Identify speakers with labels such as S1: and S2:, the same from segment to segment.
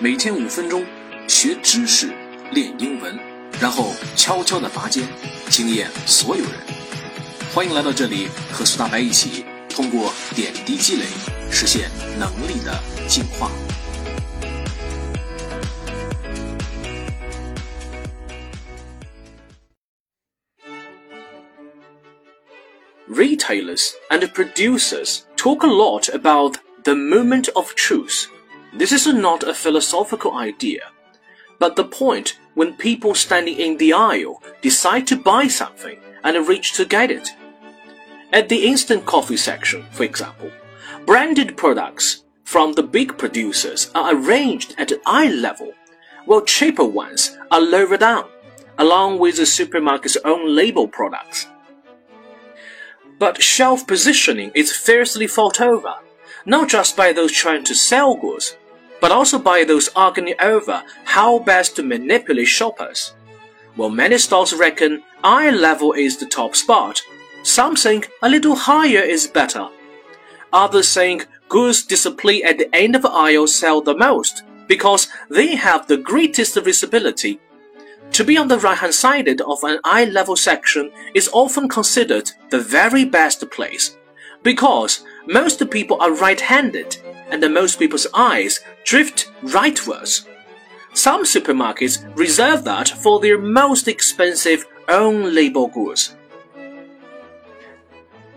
S1: 每天五分钟，学知识，练英文，然后悄悄的拔尖，惊艳所有人。欢迎来到这里，和苏大白一起通过点滴积累，实现能力的进化。Retailers and producers talk a lot about the moment of truth. This is not a philosophical idea, but the point when people standing in the aisle decide to buy something and reach to get it. At the instant coffee section, for example, branded products from the big producers are arranged at eye level, while cheaper ones are lower down, along with the supermarket's own label products. But shelf positioning is fiercely fought over not just by those trying to sell goods, but also by those arguing over how best to manipulate shoppers. While many stores reckon eye level is the top spot, some think a little higher is better. Others think goods displayed at the end of the aisle sell the most because they have the greatest visibility. To be on the right hand side of an eye level section is often considered the very best place because most people are right-handed, and most people's eyes drift rightwards. Some supermarkets reserve that for their most expensive own label goods.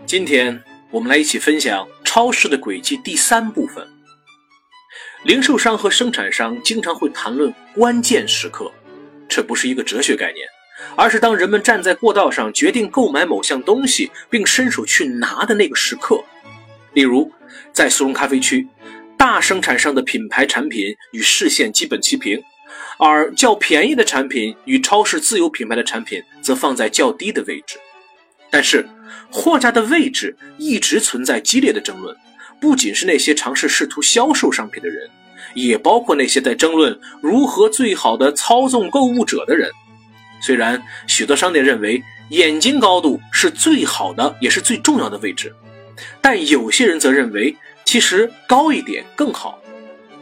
S1: 今天我们来一起分享超市的轨迹第三部分。零售商和生产商经常会谈论关键时刻，这不是一个哲学概念，而是当人们站在过道上决定购买某项东西，并伸手去拿的那个时刻。例如，在速溶咖啡区，大生产商的品牌产品与视线基本齐平，而较便宜的产品与超市自有品牌的产品则放在较低的位置。但是，货架的位置一直存在激烈的争论，不仅是那些尝试试图销售商品的人，也包括那些在争论如何最好的操纵购物者的人。虽然许多商店认为眼睛高度是最好的，也是最重要的位置。但有些人则认为，其实高一点更好。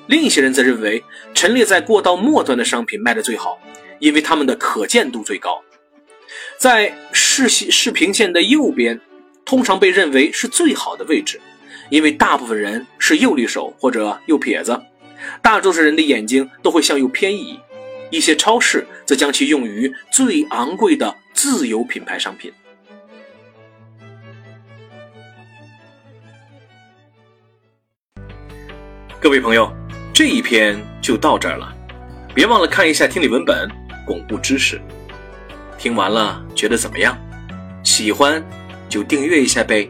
S1: 另一些人则认为，陈列在过道末端的商品卖得最好，因为它们的可见度最高。在视视平线的右边，通常被认为是最好的位置，因为大部分人是右利手或者右撇子，大多数人的眼睛都会向右偏移。一些超市则将其用于最昂贵的自有品牌商品。各位朋友，这一篇就到这儿了，别忘了看一下听力文本，巩固知识。听完了觉得怎么样？喜欢就订阅一下呗。